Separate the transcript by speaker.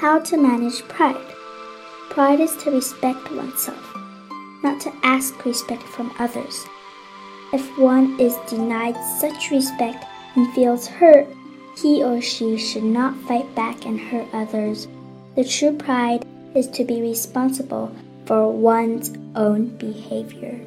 Speaker 1: How to manage pride. Pride is to respect oneself, not to ask respect from others. If one is denied such respect and feels hurt, he or she should not fight back and hurt others. The true pride is to be responsible for one's own behavior.